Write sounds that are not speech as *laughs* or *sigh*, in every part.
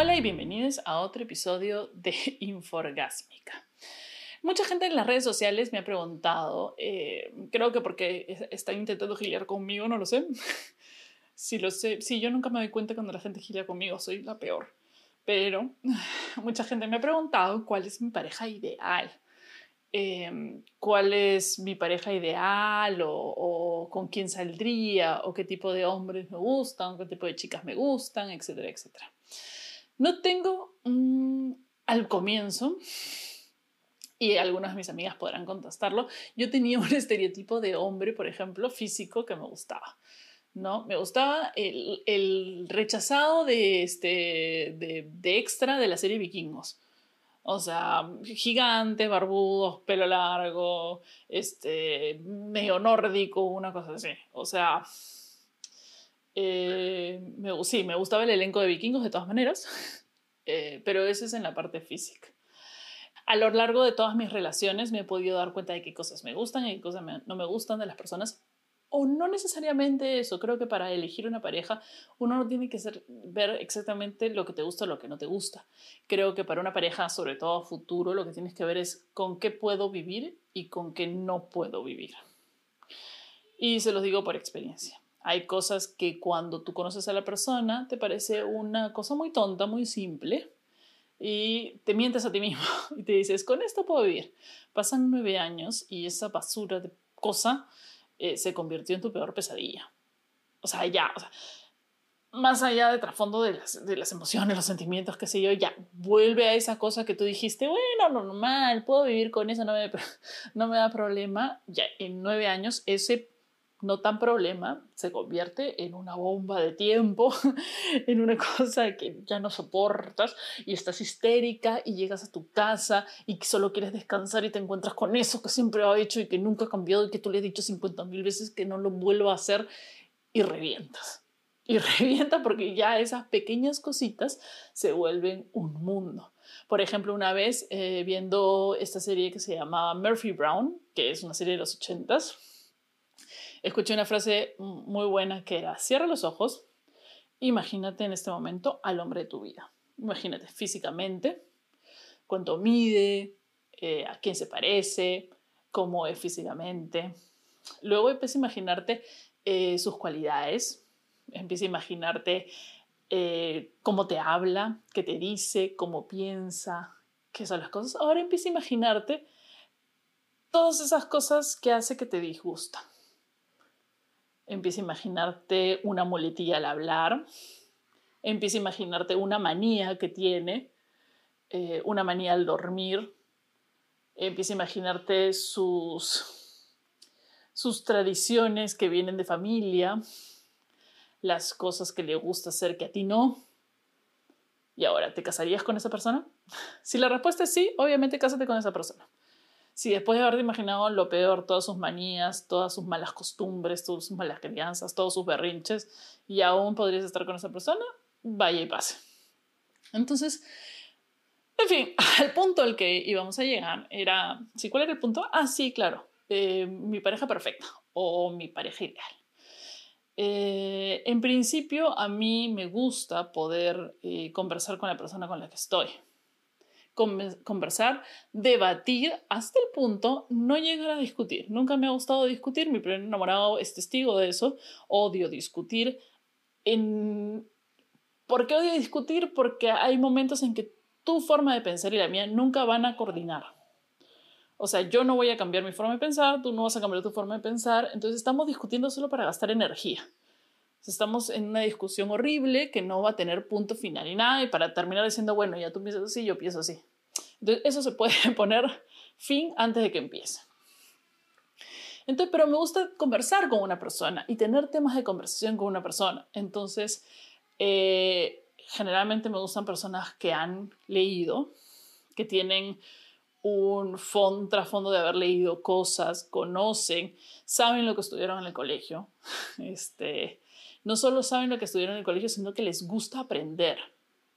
Hola y bienvenidos a otro episodio de *laughs* Inforgásmica. Mucha gente en las redes sociales me ha preguntado, eh, creo que porque está intentando gilear conmigo, no lo sé. *laughs* si lo sé, sí, yo nunca me doy cuenta cuando la gente gilia conmigo, soy la peor. Pero *laughs* mucha gente me ha preguntado cuál es mi pareja ideal. Em, cuál es mi pareja ideal o, con quién saldría o qué tipo de hombres me gustan, qué tipo de chicas me gustan, etcétera, etcétera. No tengo al comienzo, y algunas de mis amigas podrán contestarlo, yo tenía un *laughs* estereotipo de hombre, por ejemplo, físico que me gustaba. ¿no? Me gustaba el, rechazado de, este, de, extra de la serie Vikingos o sea, gigantes, barbudos, pelo largo, este, medio nórdico, una cosa así. O sea, eh, me, sí, me gustaba el elenco de vikingos de todas maneras, *laughs* eh, pero eso es en la parte física. A lo largo de todas mis relaciones me he podido dar cuenta de qué cosas me gustan y qué cosas no me gustan de las personas o no necesariamente eso, creo que para elegir una pareja uno no tiene que ver exactamente lo que te gusta o lo que no te gusta. Creo que para una pareja, sobre todo futuro, lo que tienes que ver es con qué puedo vivir y con qué no puedo vivir. Y se los digo por experiencia. Hay cosas que cuando tú conoces a la persona te parece una cosa muy tonta, muy simple, y te mientes a ti mismo *laughs* y te dices, con esto puedo vivir. Pasan nueve años y esa basura de cosa eh, se convirtió en tu peor pesadilla. O sea, ya, o sea, más allá de trasfondo de las, de las emociones, los sentimientos, qué sé yo, ya, vuelve a esa cosa que tú dijiste, bueno, normal, puedo vivir con eso, no me, *laughs* no me da problema. Ya en nueve años ese no tan problema se convierte en una bomba de tiempo, *laughs* en una cosa que ya no soportas y estás histérica y llegas a tu casa y solo quieres descansar y te encuentras con eso que siempre ha hecho y que nunca ha cambiado y que tú le has dicho 50 mil veces que no lo vuelva a hacer y revientas. Y *laughs* revienta porque ya esas pequeñas cositas se vuelven un mundo. Por ejemplo, una vez eh, viendo esta serie que se llamaba Murphy Brown, que es una serie de los ochentas, escuché una frase muy buena que era, cierra los ojos, imagínate en este momento al hombre de tu vida. Imagínate físicamente, cuánto mide, eh, a quién se parece, cómo es físicamente. Luego empieza a imaginarte eh, sus cualidades, empieza a imaginarte eh, cómo te habla, qué te dice, cómo piensa, qué son las cosas. Ahora empieza a imaginarte todas esas cosas que hace que te disgustan Empieza a imaginarte una muletilla al hablar. Empieza a imaginarte una manía que tiene, eh, una manía al dormir. Empieza a imaginarte sus, sus tradiciones que vienen de familia, las cosas que le gusta hacer que a ti no. ¿Y ahora te casarías con esa persona? *laughs* Si la respuesta es sí, obviamente cásate con esa persona si después de haberte imaginado lo peor, todas sus manías, todas sus malas costumbres, todas sus malas crianzas, todos sus berrinches, y aún podrías estar con esa persona, vaya y pase. Entonces, en fin, *laughs* el punto al que íbamos a llegar era, ¿sí, ¿cuál era el punto? Ah, sí, claro, eh, mi pareja perfecta o mi pareja ideal. Eh, en principio, a mí me gusta poder eh, conversar con la persona con la que estoy conversar, debatir hasta el punto no llegar a discutir. Nunca me ha gustado discutir, mi primer enamorado es testigo de eso. Odio discutir. En... ¿Por qué odio discutir? Porque hay momentos en que tu forma de pensar y la mía nunca van a coordinar. O sea, yo no voy a cambiar mi forma de pensar, tú no vas a cambiar tu forma de pensar, entonces estamos discutiendo solo para gastar energía. Estamos en una discusión horrible que no va a tener punto final y nada, y para terminar diciendo, bueno, ya tú piensas así, yo pienso así. Entonces, eso se puede *laughs* poner fin antes de que empiece. Entonces, pero me gusta conversar con una persona y tener temas de conversación con una persona. Entonces, eh, generalmente me gustan personas que han leído, que tienen un trasfondo de haber leído cosas, conocen, saben lo que estudiaron en el colegio. *laughs* Este, no solo saben lo que estudiaron en el colegio, sino que les gusta aprender.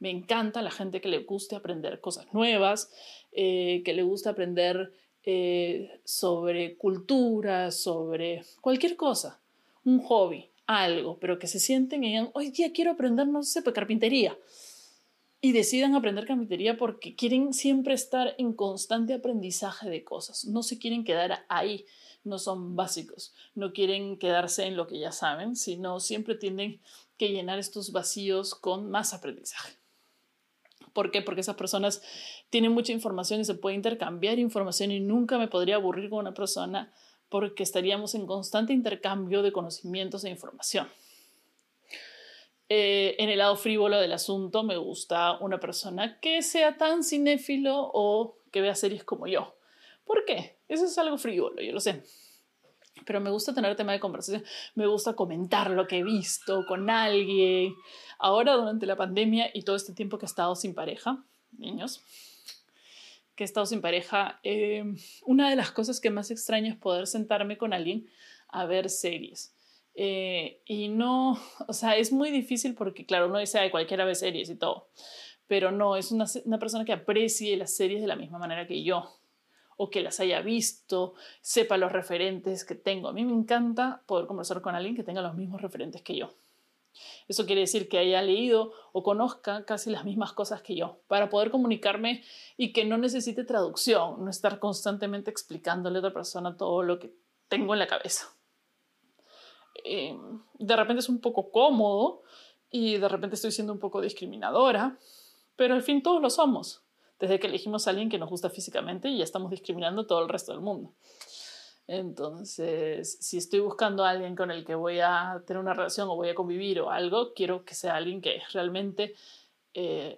Me encanta la gente que le guste aprender cosas nuevas, eh, que le gusta aprender eh, sobre cultura, sobre cualquier cosa, un hobby, algo, pero que se sienten y digan, oye, quiero aprender, no sé, pues carpintería. y decidan aprender carpintería porque quieren siempre estar en constante aprendizaje de cosas, no se quieren quedar ahí, no son básicos, no quieren quedarse en lo que ya saben, sino siempre tienen que llenar estos vacíos con más aprendizaje. ¿Por qué? Porque esas personas tienen mucha información y se puede intercambiar información y nunca me podría aburrir con una persona porque estaríamos en constante intercambio de conocimientos e información. Eh, en el lado frívolo del asunto me gusta una persona que sea tan cinéfilo o que vea series como yo. ¿Por qué? Eso es algo frívolo, yo lo sé. Pero me gusta tener tema de conversación, me gusta comentar lo que he visto con alguien. Ahora, durante la pandemia y todo este tiempo que he estado sin pareja, niños, que he estado sin pareja, eh, una de las cosas que más extraño es poder sentarme con alguien a ver series. Eh, y no, o sea, es muy difícil porque, claro, uno dice, ay, cualquiera ve series y todo, pero no, es una, una persona que aprecie las series de la misma manera que yo o que las haya visto, sepa los referentes que tengo. A mí me encanta poder conversar con alguien que tenga los mismos referentes que yo. Eso quiere decir que haya leído o conozca casi las mismas cosas que yo, para poder comunicarme y que no necesite traducción, no estar constantemente explicándole a otra persona todo lo que tengo en la cabeza. Eh, de repente es un poco cómodo y de repente estoy siendo un poco discriminadora, pero al fin todos lo somos, desde que elegimos a alguien que nos gusta físicamente y ya estamos discriminando todo el resto del mundo. Entonces, si estoy buscando a alguien con el que voy a tener una relación o voy a convivir o algo, quiero que sea alguien que realmente, eh,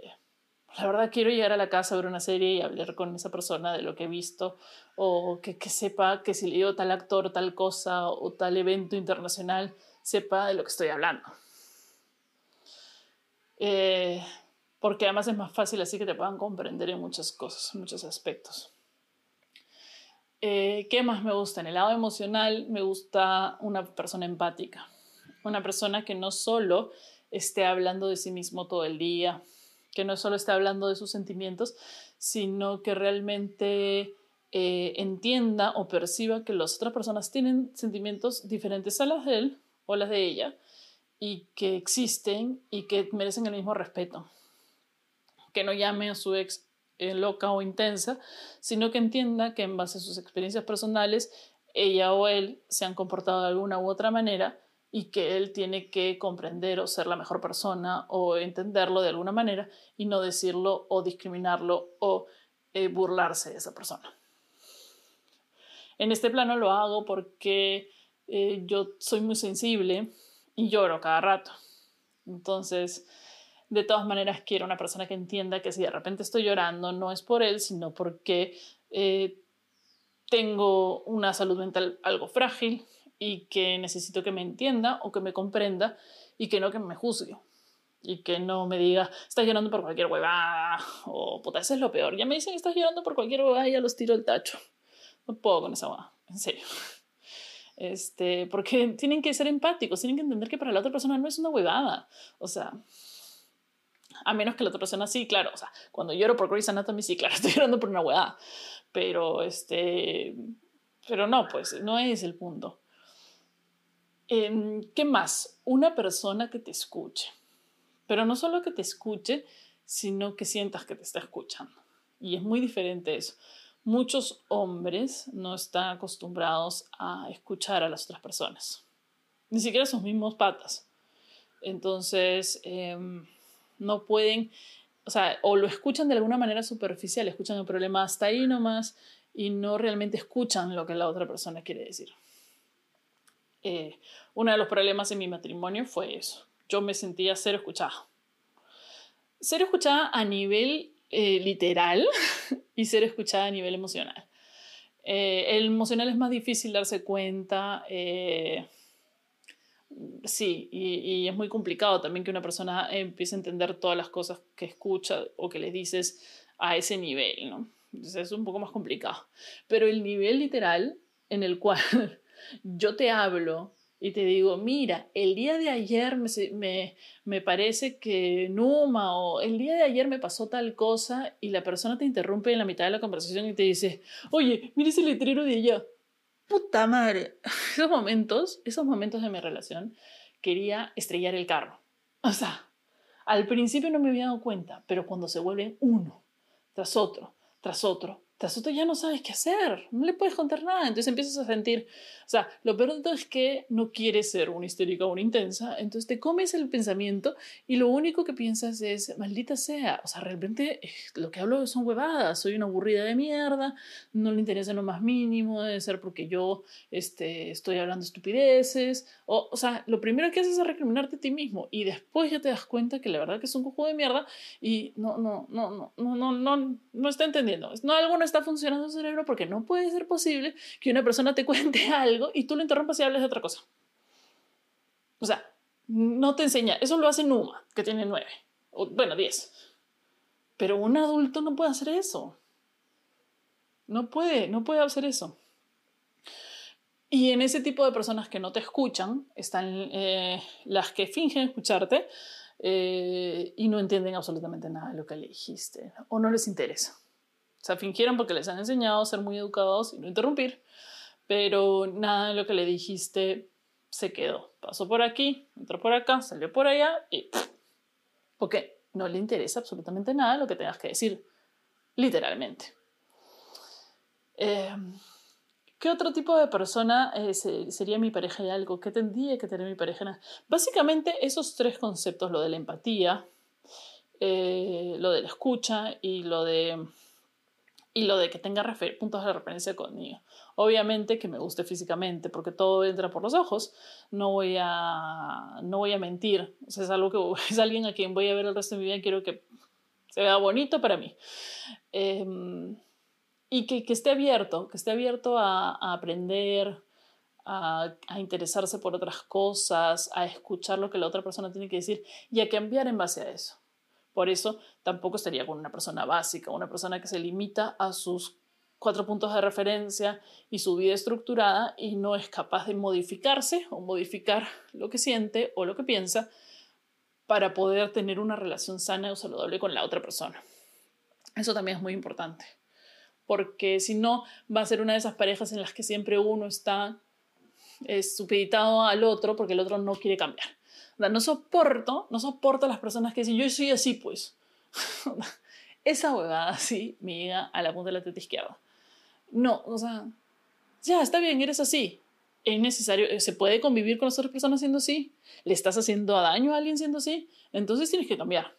la verdad, quiero llegar a la casa ver una serie y hablar con esa persona de lo que he visto o que, sepa que si leo tal actor, tal cosa o tal evento internacional, sepa de lo que estoy hablando. Eh, porque además es más fácil así que te puedan comprender en muchas cosas, en muchos aspectos. Eh, ¿Qué más me gusta? En el lado emocional me gusta una persona empática, una persona que no solo esté hablando de sí mismo todo el día, que no solo esté hablando de sus sentimientos, sino que realmente eh, entienda o perciba que las otras personas tienen sentimientos diferentes a las de él o las de ella y que existen y que merecen el mismo respeto. Que no llame a su ex eh, loca o intensa, sino que entienda que en base a sus experiencias personales, ella o él se han comportado de alguna u otra manera y que él tiene que comprender o ser la mejor persona o entenderlo de alguna manera y no decirlo o discriminarlo o eh, burlarse de esa persona. En este plano lo hago porque eh, yo soy muy sensible y lloro cada rato. Entonces, de todas maneras quiero una persona que entienda que si de repente estoy llorando no es por él, sino porque eh, tengo una salud mental algo frágil y que necesito que me entienda o que me comprenda y que no que me juzgue y que no me diga, estás llorando por cualquier huevada o puta, eso es lo peor. Ya me dicen, estás llorando por cualquier huevada y ya los tiro el tacho. No puedo con esa huevada, en serio. Este, porque tienen que ser empáticos, tienen que entender que para la otra persona no es una huevada. O sea, *laughs* a menos que la otra persona sí, claro, o sea, cuando lloro por Grey's Anatomy, sí, claro, *laughs* estoy llorando por una hueá, pero este, pero no, pues no es el punto. Em, ¿Qué más? Una persona que te escuche, pero no solo que te escuche, sino que sientas que te está escuchando. Y es muy diferente eso. Muchos hombres no están acostumbrados a escuchar a las otras personas, ni siquiera sus mismos patas. Entonces, eh, no pueden, o sea, o lo escuchan de alguna manera superficial, escuchan el problema hasta ahí nomás y no realmente escuchan lo que la otra persona quiere decir. Eh, uno de los problemas en mi matrimonio fue eso. Yo me sentía ser escuchada. Ser escuchada a nivel eh, literal *laughs* y ser escuchada a nivel emocional. Eh, el emocional es más difícil darse cuenta sí, y, es muy complicado también que una persona empiece a entender todas las cosas que escucha o que le dices a ese nivel, ¿no? Entonces es un poco más complicado. Pero el nivel literal en el cual *laughs* yo te hablo y te digo, mira, el día de ayer me, me, me, parece que Numa o el día de ayer me pasó tal cosa y la persona te interrumpe en la mitad de la conversación y te dice, oye, mira ese letrero de allá puta madre, *laughs* esos momentos, esos momentos de mi relación, quería estrellar el carro. O sea, Al principio no me había dado cuenta, pero cuando se vuelven uno, tras otro, tras otro, tras otro ya no sabes qué hacer, no le puedes contar nada, entonces empiezas a sentir, o sea, lo peor de todo es que no quieres ser una histérica o una intensa, entonces te comes el pensamiento y lo único que piensas es, maldita sea, o sea, realmente eh, lo que hablo son huevadas, soy una aburrida de mierda, no le interesa lo más mínimo, debe ser porque yo este, estoy hablando estupideces, o, o sea, lo primero que haces es recriminarte a ti mismo y después ya te das cuenta que la verdad que es un cojo de mierda y no, no, no, no, no, no, no, no está entendiendo, no, algo no está funcionando su cerebro porque no puede ser posible que una persona te *laughs* cuente algo y tú lo interrumpas y hables de otra cosa. O sea, no te enseña. Eso lo hace Numa, que tiene nueve. Bueno, diez. Pero un adulto no puede hacer eso. No puede, no puede hacer eso. Y en ese tipo de personas que no te escuchan, están eh, las que fingen escucharte eh, y no entienden absolutamente nada de lo que le dijiste o no les interesa. Sea, fingieron porque les han enseñado a ser muy educados y no interrumpir, pero nada de lo que le dijiste se quedó. Pasó por aquí, entró por acá, salió por allá y... *sniffs* Porque no le interesa absolutamente nada lo que tengas que decir, literalmente. Em, ¿Qué otro tipo de persona eh, sería mi pareja y algo? ¿Qué tendría que tener mi pareja? Básicamente esos tres conceptos, lo de la empatía, eh, lo de la escucha y lo de y lo de que tenga puntos de referencia conmigo. Obviamente que me guste físicamente, porque todo entra por los ojos. No voy a, no voy a mentir. Es, algo que, *laughs* es alguien a quien voy a ver el resto de mi vida quiero que se vea bonito para mí. Em, y que, esté abierto, que esté abierto a, aprender, a, interesarse por otras cosas, a escuchar lo que la otra persona tiene que decir y a cambiar en base a eso. Por eso tampoco estaría con una persona básica, una persona que se limita a sus cuatro puntos de referencia y su vida estructurada y no es capaz de modificarse o modificar lo que siente o lo que piensa para poder tener una relación sana o saludable con la otra persona. Eso también es muy importante, porque si no, va a ser una de esas parejas en las que siempre uno está supeditado al otro porque el otro no quiere cambiar no soporto, no soporto a las personas que dicen, yo soy así, pues. *laughs* Esa huevada sí me llega a la punta de la teta izquierda. No, o sea, ya, está bien, eres así. Es necesario, eh, se puede convivir con las otras personas siendo así. Le estás haciendo daño a alguien siendo así. Entonces tienes que cambiar.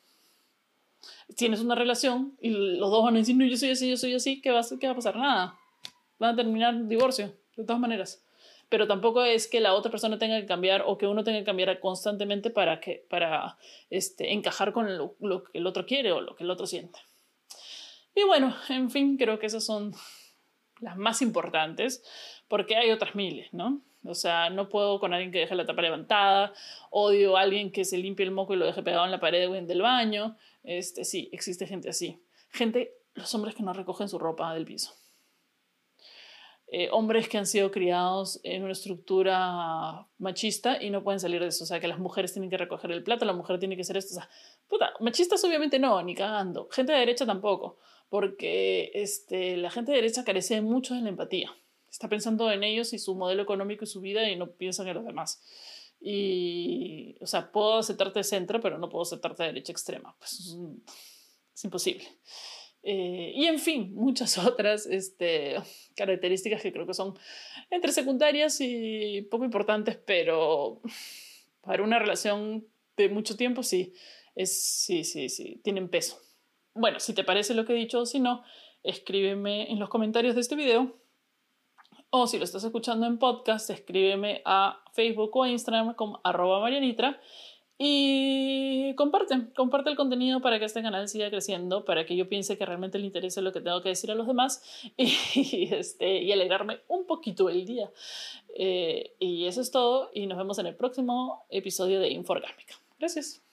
Tienes una relación y los dos van a decir, no, yo soy así, yo soy así, ¿qué va, qué va a pasar? Nada. Van a terminar divorcio, de todas maneras pero tampoco es que la otra persona tenga que cambiar o que uno tenga que cambiar constantemente para, que, para este, encajar con lo, que el otro quiere o lo que el otro siente. Y bueno, en fin, creo que esas son las más importantes, porque hay otras miles, ¿no? O sea, no puedo con alguien que deje la tapa levantada, odio a alguien que se limpie el moco y lo deje pegado en la pared del baño. Este, sí, existe gente así. Gente, los hombres que no recogen su ropa del piso. Eh, hombres que han sido criados en una estructura machista y no pueden salir de eso. O sea, que las mujeres tienen que recoger el plato, la mujer tiene que hacer esto. O sea, puta, machistas obviamente no, ni cagando. Gente de derecha tampoco, porque este, la gente de derecha carece mucho de la empatía. Está pensando en ellos y su modelo económico y su vida y no piensan en los demás. Y, o sea, puedo aceptarte de centro, pero no puedo aceptarte de derecha extrema. Pues es, es imposible. Eh, y en fin, *laughs* muchas otras este, características que creo que son entre secundarias y poco importantes, pero *laughs* para una relación de mucho tiempo sí, es, sí, sí, sí, tienen peso. Bueno, si te parece lo que he dicho o si no, escríbeme en los comentarios de este video. O si lo estás escuchando en podcast, escríbeme a Facebook o Instagram como arroba marianitra y comparte, comparte el contenido para que este canal siga creciendo, para que yo piense que realmente le interese lo que tengo que decir a los demás *laughs* y, este, y alegrarme un poquito el día. Eh, y eso es todo y nos vemos en el próximo episodio de Inforgámica. Gracias.